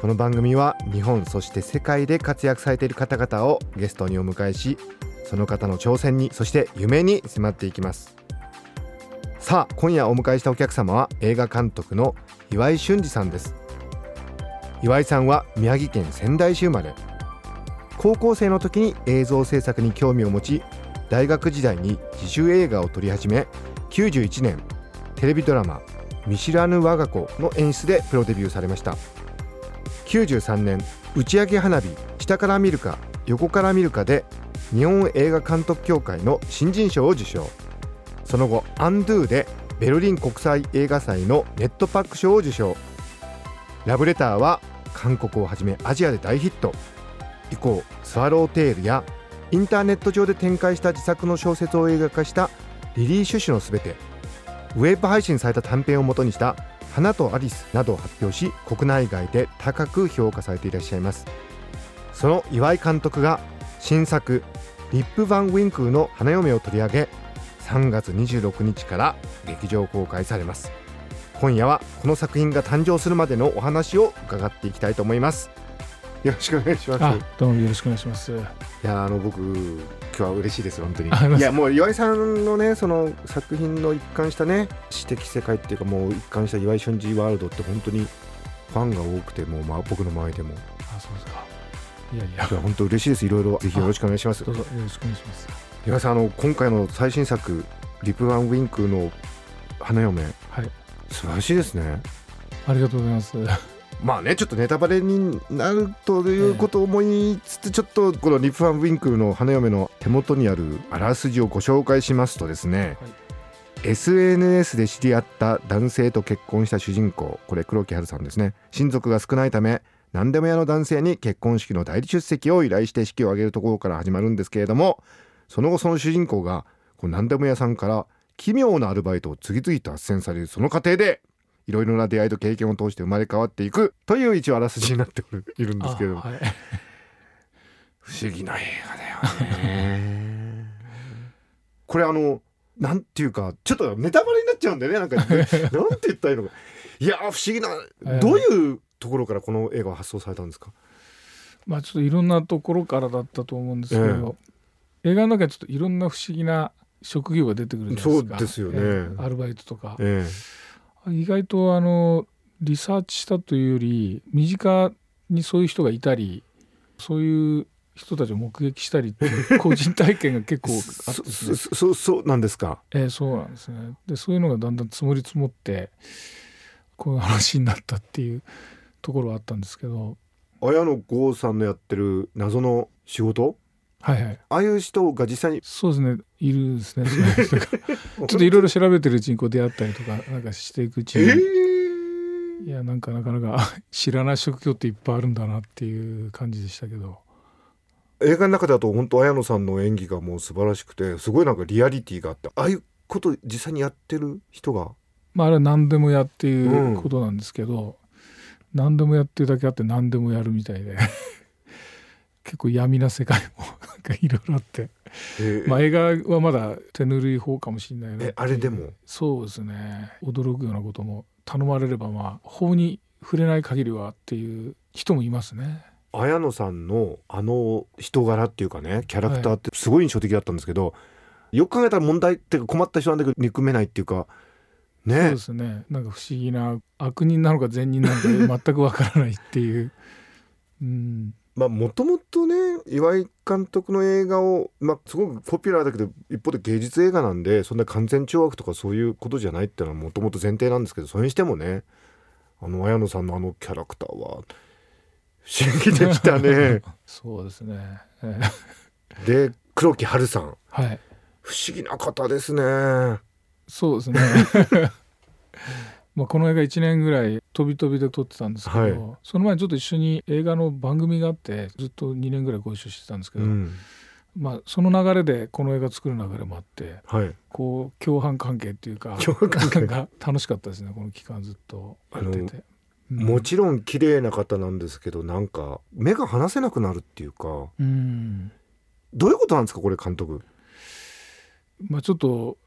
この番組は日本そして世界で活躍されている方々をゲストにお迎えしその方の挑戦にそして夢に迫っていきます。さあ今夜お迎えしたお客様は映画監督の岩井俊二さんです。岩井さんは宮城県仙台市生まれ。高校生の時に映像制作に興味を持ち大学時代に自主映画を撮り始め91年テレビドラマ「見知らぬ我が子」の演出でプロデビューされました。93年打ち上げ花火下から見るか横から見るかで日本映画監督協会の新人賞を受賞。その後アンドゥでベルリン国際映画祭のネットパック賞を受賞。ラブレターは韓国をはじめアジアで大ヒット。以降スワローテールやインターネット上で展開した自作の小説を映画化したリリー・シュシュのすべて。ウェブ配信された短編をもとにした花とアリスなどを発表し国内外で高く評価されていらっしゃいます。その岩井監督が新作リップ・ヴァン・ウィンクーの花嫁を取り上げ3月26日から劇場公開されます。今夜はこの作品が誕生するまでのお話を伺っていきたいと思います。よろしくお願いします。あどうもよろしくお願いします。いやあの僕今日は嬉しいです本当に。い。やもう岩井さんのねその作品の一貫したね詩的世界っていうかもう一貫した岩井俊二ワールドって本当にファンが多くてもう、まあ、僕の前でも。あそうですか。いやいや。いや本当嬉しいです。いろいろぜひよろしくお願いします。どうぞよろしくお願いします。岩井さんあの今回の最新作リプワンウィンクの花嫁。はい。素晴らしいですね。ありがとうございますまあねちょっとネタバレになるということを思いつつ、ちょっとこのリプワンウィンクの花嫁の手元にあるあらすじをご紹介しますとですね、SNS で知り合った男性と結婚した主人公これ黒木華さんですね。親族が少ないため何でも屋の男性に結婚式の代理出席を依頼して式を挙げるところから始まるんですけれどもその後その主人公がこう何でも屋さんから奇妙なアルバイトを次々と斡旋されるその過程でいろいろな出会いと経験を通して生まれ変わっていくという一応あらすじになっているんですけど、はい、不思議な映画だよね。これあのなんていうかちょっとネタバレになっちゃうんだよね。なんかなんて言ったらいいのか。いや不思議などういうところからこの映画は発想されたんですか？まあちょっといろんなところからだったと思うんですけど、映画の中にちょっといろんな不思議な職業が出てくるじゃないですか。そうですよね、えーアルバイトとか、え意外とあのリサーチしたというより身近にそういう人がいたりそういう人たちを目撃したりっていう個人体験が結構あってね。そそそうなんですか？えーそうなんですね。でそういうのがだんだん積もり積もってこういう話になったっていうところはあったんですけど。綾野剛さんのやってる謎の仕事？はいはい。ああいう人が実際にそうですね。いるですね。ちょっといろいろ調べてるうちにこう出会ったりとかなんかしていくうちえに、ー。いやなんかなかなか 知らない職業っていっぱいあるんだなっていう感じでしたけど。映画の中だと本当綾野さんの演技がもう素晴らしくてすごいなんかリアリティがあってああいうこと実際にやってる人が？まああれは何でもやっていうことなんですけど、何でもやってるだけあって何でもやるみたいで。結構闇な世界もなんかいろいろあって、え。ーまあ映画はまだ手ぬるい方かもしれないな。えあれでも？そうですね。驚くようなことも。頼まれればまあ法に触れない限りはっていう人もいますね。綾野さんのあの人柄っていうかねキャラクターってすごい印象的だったんですけど、よく考えたら問題っていうか困った人なんだけど憎めないっていうかそうねですね。なんか不思議な悪人なのか善人なのか全くわからないっていう。うんまあもともとね岩井監督の映画を、まあ、すごくポピュラーだけど一方で芸術映画なんでそんな完全懲悪とかそういうことじゃないっていうのはもともと前提なんですけどそれにしてもねあの綾野さんのあのキャラクターは不思議でしたね。そうですね。えーで黒木華さんはい。不思議な方ですね。そうですね。まあ、この映画1年ぐらい飛び飛びで撮ってたんですけど、はい。その前にちょっと一緒に映画の番組があってずっと2年ぐらいご一緒してたんですけど、うん。まあ、その流れでこの映画作る流れもあってはい。こう共犯関係っていうか共犯関係。が楽しかったですねこの期間ずっとやってて。うんもちろん綺麗な方なんですけどなんか目が離せなくなるっていうかうん。どういうことなんですかこれ監督？まあ、ちょっと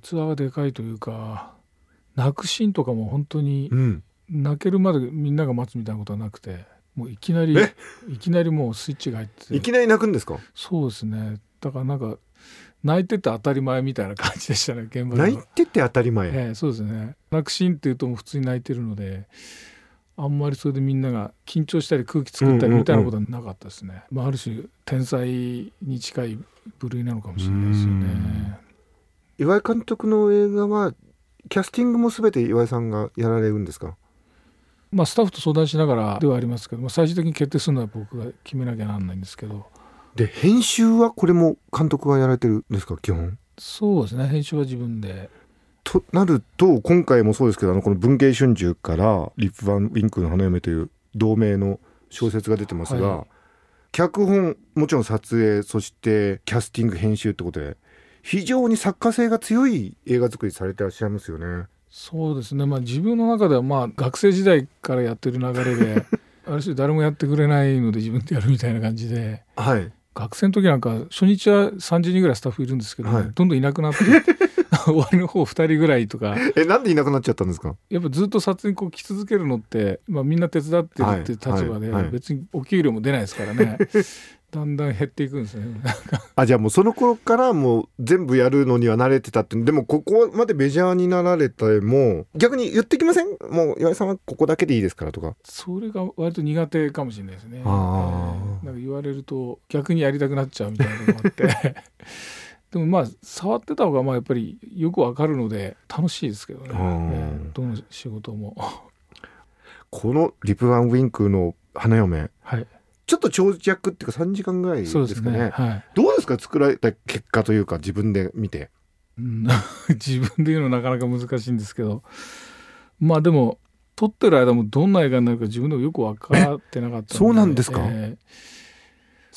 器がでかいというか泣くシーンとかも本当にうん。泣けるまでみんなが待つみたいなことはなくてもういきなりえ？いきなりもうスイッチが入ってて。いきなり泣くんですか？そうですね。だからなんか泣いてて当たり前みたいな感じでしたね現場で泣いはてて当たり前、ええそうですね。泣くシーンっていうともう普通に泣いてるのであんまりそれでみんなが緊張したり空気作ったりみたいなことはなかったですね、まあ、ある種天才に近い部類なのかもしれないですよね。岩井監督の映画はキャスティングも全て岩井さんがやられるんですか？まあスタッフと相談しながらではありますけど、まあ、最終的に決定するのは僕が決めなきゃなんないんですけど。で編集はこれも監督がやられてるんですか基本？そうですね編集は自分で。となると今回もそうですけどあのこの文藝春秋から「リップ・バン・ウィンクの花嫁」という同名の小説が出てますが、はい脚本もちろん撮影そしてキャスティング編集ってことで非常に作家性が強い映画作りされてらっしゃいますよね。そうですね。まあ自分の中ではまあ学生時代からやってる流れで ある種誰もやってくれないので自分でやるみたいな感じではい、学生の時なんか初日は30人ぐらいスタッフいるんですけど、はい。どんどんいなくなって 終わりの方2人ぐらいとか。えなんでいなくなっちゃったんですか？やっぱずっと撮影にこう来続けるのって、まあ、みんな手伝ってるってい。う立場で、別にお給料も出ないですからね だんだん減っていくんですね。あじゃあもうその頃からもう全部やるのには慣れてたって。でもここまでメジャーになられても逆に言ってきません？もう岩井さんはここだけでいいですからとか。それが割と苦手かもしれないですね。えー。なんか言われると逆にやりたくなっちゃうみたいなのがあって。でもまあ触ってた方がまあやっぱりよくわかるので楽しいですけどね、あー。えーどの仕事も。この「リップヴァンウィンクルの花嫁。はい、」ちょっと長尺っていうか3時間ぐらいですかねそうね。はい。どうですか？作られた結果というか自分で見て。うん。自分で言うのなかなか難しいんですけど。まあでも撮ってる間もどんな映画になるか自分でもよく分かってなかったので。そうなんですか？えー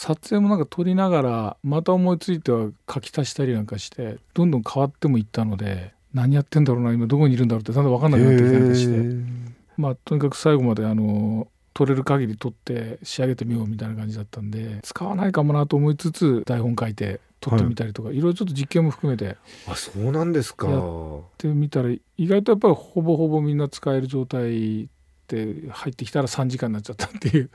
撮影もなんか撮りながらまた思いついては書き足したりなんかしてどんどん変わってもいったので何やってんだろうな今どこにいるんだろうってだんだん分かんなくなってきたりして。まあとにかく最後まであの撮れる限り撮って仕上げてみようみたいな感じだったんで使わないかもなと思いつつ台本書いて撮ってみたりとか、い、ろいろちょっと実験も含めてあそうなんですか。やってみたら意外とやっぱりほぼほぼみんな使える状態で入ってきたら3時間になっちゃったっていう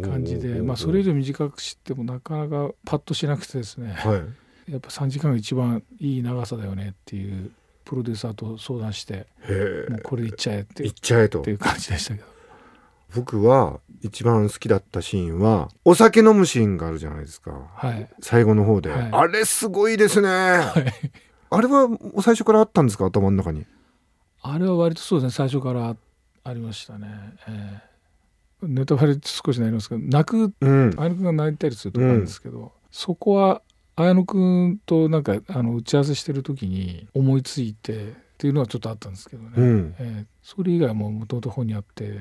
感じでまあそれ以上短くしてもなかなかパッとしなくてですねはい。やっぱ3時間が一番いい長さだよねっていうプロデューサーと相談してもうこれでいっちゃえって行っちゃえと。っていう感じでしたけど僕は一番好きだったシーンはお酒飲むシーンがあるじゃないですか。はい。最後の方で、はい。あれすごいですね。はい。あれは最初からあったんですか？頭の中に。あれは割とそうですね。最初からありましたね、えーネタバレ少しになりますけど泣くうん。綾野くんが泣いたりするとこあるんですけど、そこは綾野くんとなんかあの打ち合わせしてる時に思いついてっていうのはちょっとあったんですけどね、うん。えーそれ以外はもう元々本にあって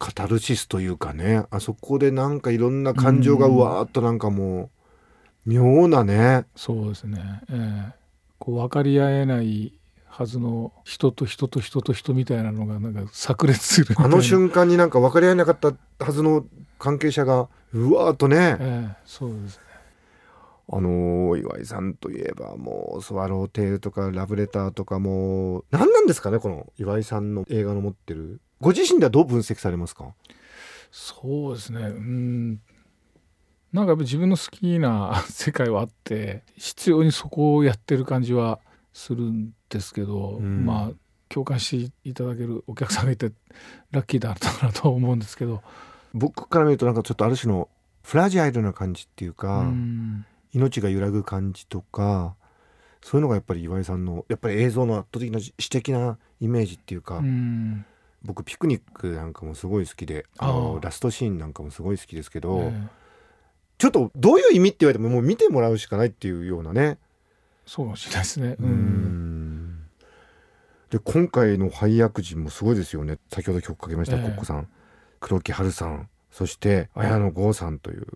カタルシスというかねあそこでなんかいろんな感情がうわーっとなんかもう妙なね。そうですね、えーこう分かり合えないはずの人と人と人と人みたいなのがなんか炸裂するあの瞬間になんか分かり合えなかったはずの関係者がうわーっとね、えーそうですね。あのー岩井さんといえばもう「スワローテール」とか「ラブレター」とかもう何なんですかねこの岩井さんの映画の持ってるご自身ではどう分析されますか？そうですね。うん。なんか自分の好きな世界はあって必要にそこをやってる感じはするんですけど、うん。まあ共感していただけるお客さんがいてラッキーだったかなとは思うんですけど、僕から見るとなんかちょっとある種のフラジャイルな感じっていうか、うん。命が揺らぐ感じとかそういうのがやっぱり岩井さんのやっぱり映像の圧倒的な詩的なイメージっていうか、うん僕ピクニックなんかもすごい好きであのラストシーンなんかもすごい好きですけど、ええ。ちょっとどういう意味って言われてももう見てもらうしかないっていうようなね。そうかもしれないですね。う うん。んで今回の配役陣もすごいですよね。先ほど曲かけました、ええ。コッコさん。黒木華さん。そして綾野剛さんという。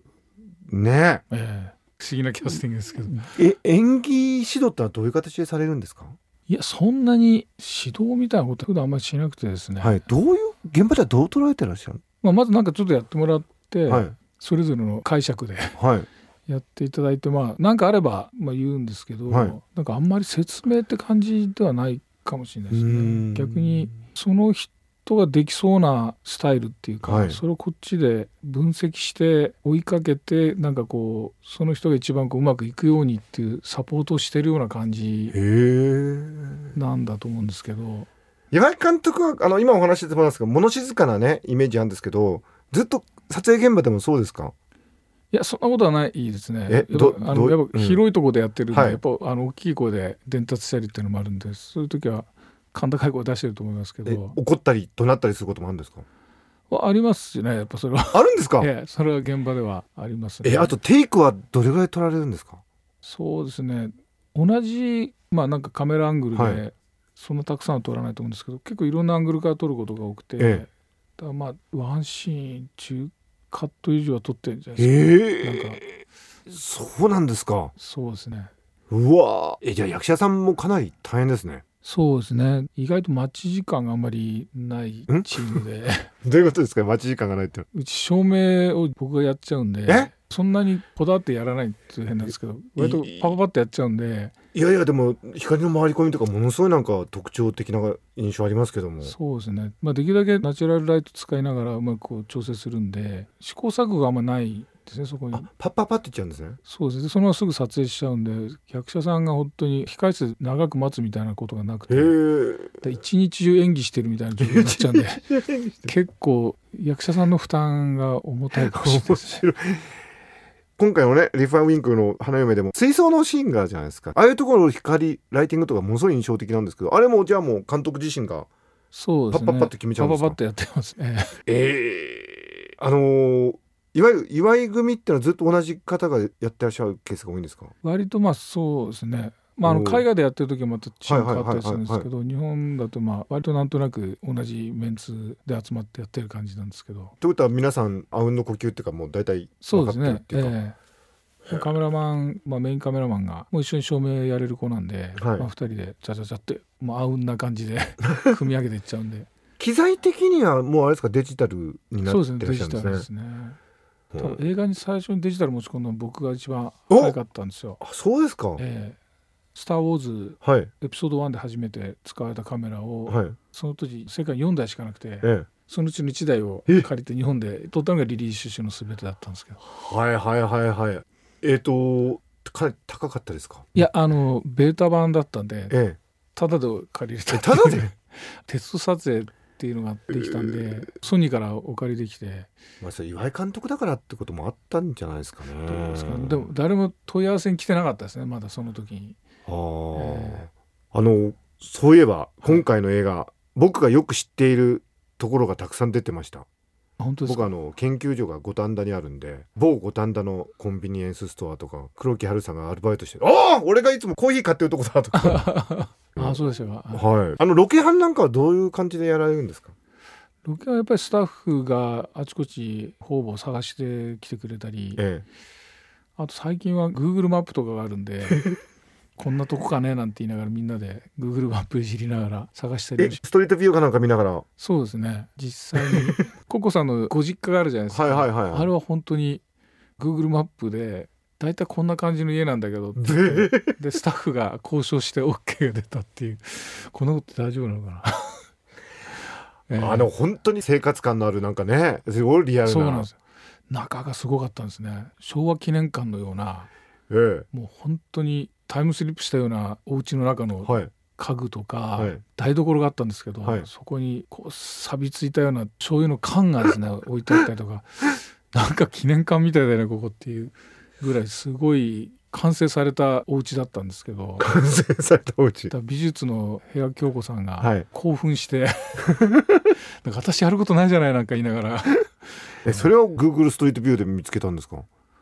ね。ええ。不思議なキャスティングですけど。え演技指導ってのはどういう形でされるんですか、いやそんなに指導みたいなことは普段あんまりしなくてですね、はい。どういう現場ではどう捉えてらっしゃるまあ、まずなんかちょっとやってもらって、はい。それぞれの解釈ではい。やっていただいてまあなんかあればまあ言うんですけど、はい。なんかあんまり説明って感じではないかもしれないですね。逆にその人ができそうなスタイルっていうか、はい。それをこっちで分析して追いかけてなんかこうその人が一番こううまくいくようにっていうサポートをしてるような感じなんだと思うんですけど。岩井監督はあの今お話ししてもらいますが物静かなねイメージあるんですけどずっと撮影現場でもそうですか？いやそんなことはないですね。えあのやっぱどううん。広いところでやってるんで、はい。やっぱあの大きい声で伝達したりっていうのもあるんでそういう時は甲高い声出してると思いますけえど怒ったり怒鳴ったりすることもあるんですか？ありますしねやっぱそれは。あるんですか？ええそれは現場ではありますね。えあとテイクはどれぐらい撮られるんですか？そうですね。同じまあなんかカメラアングルはい。でそんなたくさんは撮らないと思うんですけど結構いろんなアングルから撮ることが多くて、ええ。まあワンシーン中カット以上は撮ってるんじゃないですか。なんか。えそうなんですか。そうですね。うわえじゃあ役者さんもかなり大変ですねそうですね。意外と待ち時間があんまりないん？チームで。どういうことですか？待ち時間がないって。うち照明を僕がやっちゃうんでえ？そんなにこだわってやらないっていう変なんですけど割とパパパってやっちゃうんで。いやいやでも光の回り込みとかものすごいなんか特徴的な印象ありますけども。そうですね、まあ、できるだけナチュラルライト使いながらうまくこう調整するんで試行錯誤があんまないですねそこに。あパッパッパって言っちゃうんですね。そうですね。そのまますぐ撮影しちゃうんで役者さんが本当に控室で長く待つみたいなことがなくて。へえで一日中演技してるみたいな状況になっちゃうんで。結構役者さんの負担が重たいかもしれない面です今回のねリファーウィンクの花嫁でも水槽のシーンがじゃないですか。ああいうところの光ライティングとかものすごい印象的なんですけどあれもじゃあもう監督自身がそうですね。パッパッパって決めちゃうんですか？パパッパってやってます。ねえ。えあのーいわゆる岩井組ってのはずっと同じ方がやってらっしゃるケースが多いんですか？割とまあそうですね。まあ、あの海外でやってる時はまたチーム変わったりするんではいすけど日本だとまあ割となんとなく同じメンツで集まってやってる感じなんですけど。ということは皆さんあうんの呼吸っていうかもう大体分かそうですね。ってるっていうか？ええ。カメラマン、まあ、メインカメラマンがもう一緒に照明やれる子なんで、はい。まあ、2人でチャチャチャってもうあうんな感じで 組み上げていっちゃうんで。機材的にはもうあれですか？デジタルになそうですってねデジらっしゃるんでね。タルですすね。うん多分映画に最初にデジタル持ち込んだの僕が一番お早かったんですよ。あそうですか、ええ。スター・ウォーズはい。エピソード1で初めて使われたカメラを、はい。その時世界4台しかなくてええ。そのうちの1台をえ借りて日本で撮ったのがリリー・シュシュの全てだったんですけど。はいはいはいはい。えっ、とかなり高かったですか？いやあのベータ版だったんでえ。タダで借りれた。えタダで？テスト撮影っていうのができたんで、ソニーからお借りできて。えまあそれ岩井監督だからってこともあったんじゃないですかね。どうですか？でも誰も問い合わせに来てなかったですねまだその時に。あー、えあのそういえば今回の映画、僕がよく知っているところがたくさん出てました。本当ですか？僕あの研究所が五反田にあるんで某五反田のコンビニエンスストアとか黒木華さんがアルバイトして「ああ俺がいつもコーヒー買ってるとこだ」とか あそうでしたかはい。あのロケハンなんかはどういう感じでやられるんですか？ロケはやっぱりスタッフがあちこち方々探してきてくれたりえあと最近は Google マップとかがあるんで こんなとこかねなんて言いながらみんなで Google マップいじりながら探したええりストリートビューかなんか見ながら？はそうですね。実際にココさんのご実家があるじゃないですか、いはいはい。あれは本当に Google マップで大体こんな感じの家なんだけどででスタッフが交渉して OK が出たっていう。こんなこと大丈夫なのかな？ええ。あの本当に生活感のあるなんかね。すごいリアルな。そうなんですよ。中がすごかったんですね。昭和記念館のようなええ。もう本当にタイムスリップしたようなお家の中のはい。家具とか、はい。台所があったんですけど、はい。そこにこう錆びついたような醤油の缶がですね置いてあったりとか。なんか記念館みたいだよねここっていうぐらいすごい完成されたお家だったんですけど。完成されたお家。美術の部屋京子さんがはい。興奮して、なんか私やることないじゃないなんか言いながら。えそれを Google ストリートビューで見つけたんですか？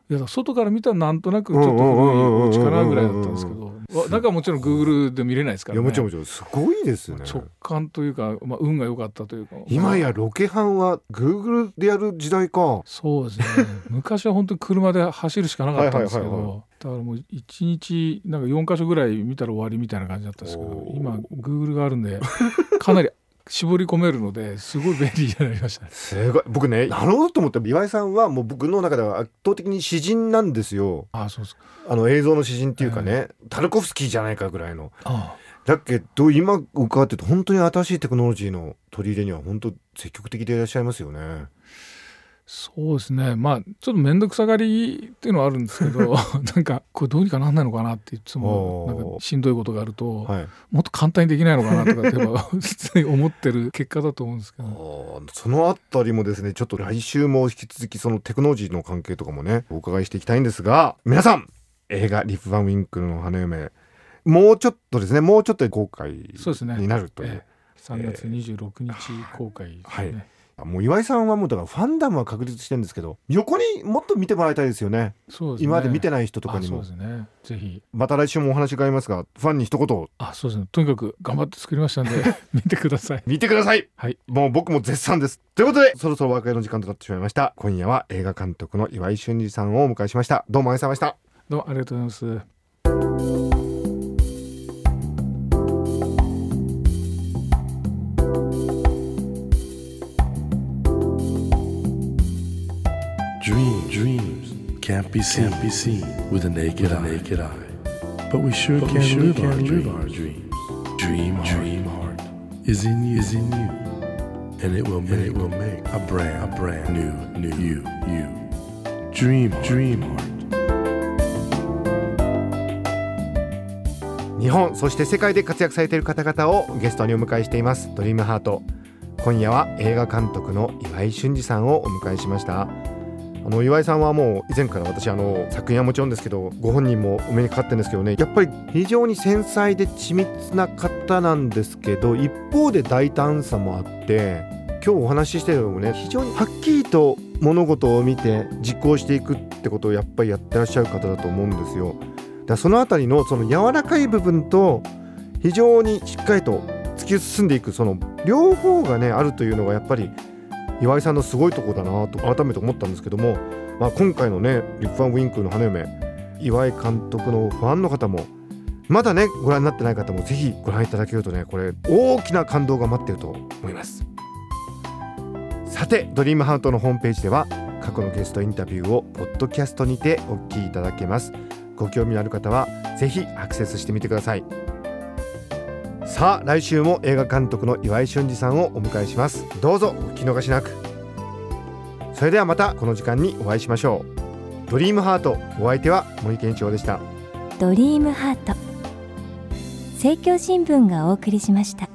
いや外から見たらなんとなくちょっと古いお家かなぐらいだったんですけど。わ中はもちろん Google で見れないですからね。いやもちろんもちろんすごいですね。直感というか、まあ、運が良かったというか。今やロケハンは Google でやる時代か。そうですね。昔は本当に車で走るしかなかったんですけど、はいはいはいはだからもう1日なんか4箇所ぐらい見たら終わりみたいな感じだったんですけどおー。今 Google があるんでかなり絞り込めるのですごい便利になりましたね。すごい。僕ねなるほどと思って岩井さんはもう僕の中では圧倒的に詩人なんですよ。あそうですか。あの映像の詩人っていうかね、タルコフスキーじゃないかぐらいの。あだけど今伺ってると本当に新しいテクノロジーの取り入れには本当積極的でいらっしゃいますよねそうですね。まあちょっと面倒くさがりっていうのはあるんですけど なんかこれどうにかなんないのかなっていつもなんかしんどいことがあると、はい。もっと簡単にできないのかなとかって思ってる結果だと思うんですけど、そのあたりもですねちょっと来週も引き続きそのテクノロジーの関係とかもねお伺いしていきたいんですが皆さん映画「リップ・バン・ウィンクルの花嫁」もうちょっとですねもうちょっとで公開になるという。ええ3月26日公開ですね、はいもう岩井さんはもうだからファンダムは確立してるんですけど横にもっと見てもらいたいですよね。そうですね。今まで見てない人とかにあもそうですね。ぜひ。また来週もお話伺いますがファンに一言あそうですね。とにかく頑張って作りましたんで 見てください。見てください。はい。もう僕も絶賛です。ということでそろそろお別れの時間となってしまいました。今夜は映画監督の岩井俊二さんをお迎えしました。どうもありがとうございました。どうもありがとうございます Dreams, can't be seen, can't be seen with a naked, eye. naked eye. But we sure But we can, sure live, can our live our dreams. Dream, heart, dream heart is in you, is in you, and it will make, it will make a brand, a brand new, new you, you. Dream, heart, dream heart. 日本そして世界で活躍されている方々をゲストにお迎えしていますドリームハート今夜は映画監督の岩井俊二さんをお迎えしましたあの岩井さんはもう以前から私あの作品はもちろんですけどご本人もお目にかかってるんですけどねやっぱり非常に繊細で緻密な方なんですけど一方で大胆さもあって今日お話ししてるのもね非常にはっきりと物事を見て実行していくってことをやっぱりやってらっしゃる方だと思うんですよ。だそのあたりのその柔らかい部分と非常にしっかりと突き進んでいくその両方がねあるというのがやっぱり岩井さんのすごいとこだなと改めて思ったんですけども、まあ、今回のね「リップ・ファン・ウィンクルの花嫁」岩井監督のファンの方もまだねご覧になってない方もぜひご覧いただけるとねこれ大きな感動が待ってると思います。さてドリームハートのホームページでは過去のゲストインタビューをポッドキャストにてお聞きいただけます。ご興味のある方はぜひアクセスしてみてください。さあ来週も映画監督の岩井俊二さんをお迎えします。どうぞお聞き逃しなく。それではまたこの時間にお会いしましょう。ドリームハートお相手は森健一郎でした。ドリームハート。政教新聞がお送りしました。